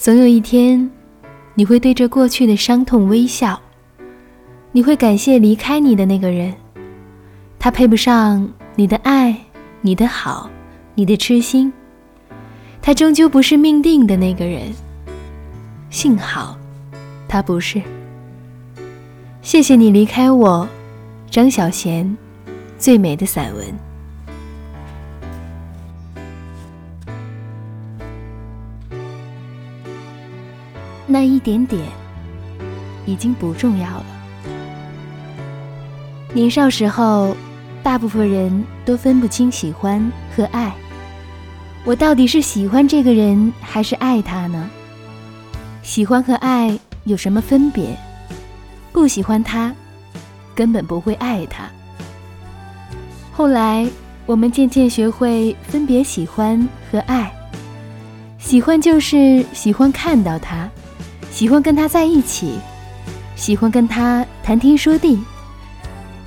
总有一天，你会对着过去的伤痛微笑，你会感谢离开你的那个人，他配不上你的爱、你的好、你的痴心，他终究不是命定的那个人。幸好，他不是。谢谢你离开我，张小娴，最美的散文。那一点点，已经不重要了。年少时候，大部分人都分不清喜欢和爱。我到底是喜欢这个人，还是爱他呢？喜欢和爱有什么分别？不喜欢他，根本不会爱他。后来，我们渐渐学会分别喜欢和爱。喜欢就是喜欢看到他。喜欢跟他在一起，喜欢跟他谈天说地，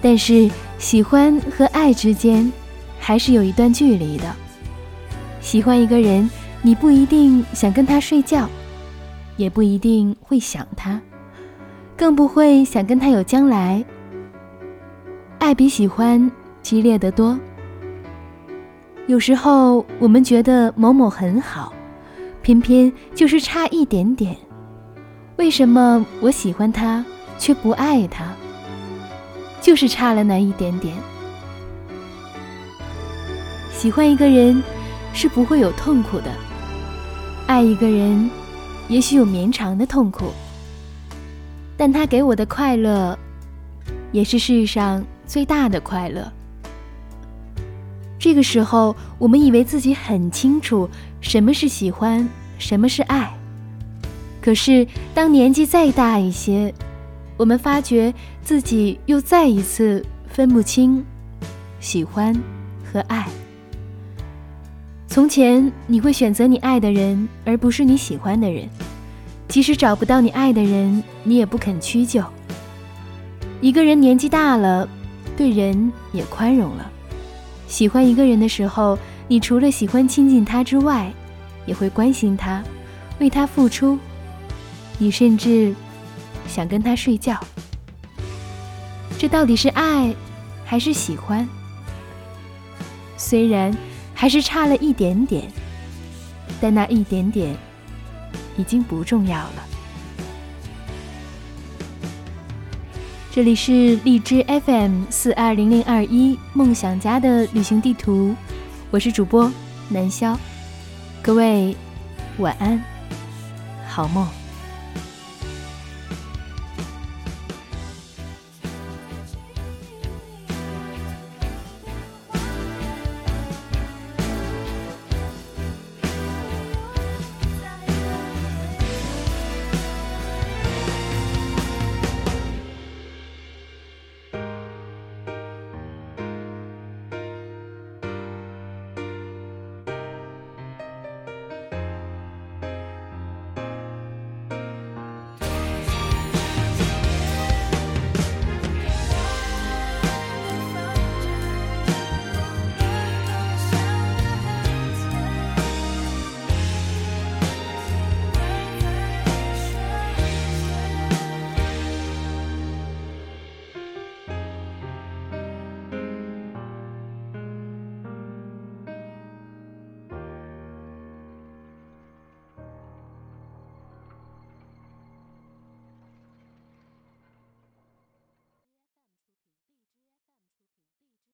但是喜欢和爱之间还是有一段距离的。喜欢一个人，你不一定想跟他睡觉，也不一定会想他，更不会想跟他有将来。爱比喜欢激烈得多。有时候我们觉得某某很好，偏偏就是差一点点。为什么我喜欢他却不爱他？就是差了那一点点。喜欢一个人是不会有痛苦的，爱一个人也许有绵长的痛苦，但他给我的快乐也是世上最大的快乐。这个时候，我们以为自己很清楚什么是喜欢，什么是爱。可是，当年纪再大一些，我们发觉自己又再一次分不清喜欢和爱。从前，你会选择你爱的人，而不是你喜欢的人；即使找不到你爱的人，你也不肯屈就。一个人年纪大了，对人也宽容了。喜欢一个人的时候，你除了喜欢亲近他之外，也会关心他，为他付出。你甚至想跟他睡觉，这到底是爱还是喜欢？虽然还是差了一点点，但那一点点已经不重要了。这里是荔枝 FM 四二零零二一梦想家的旅行地图，我是主播南潇，各位晚安，好梦。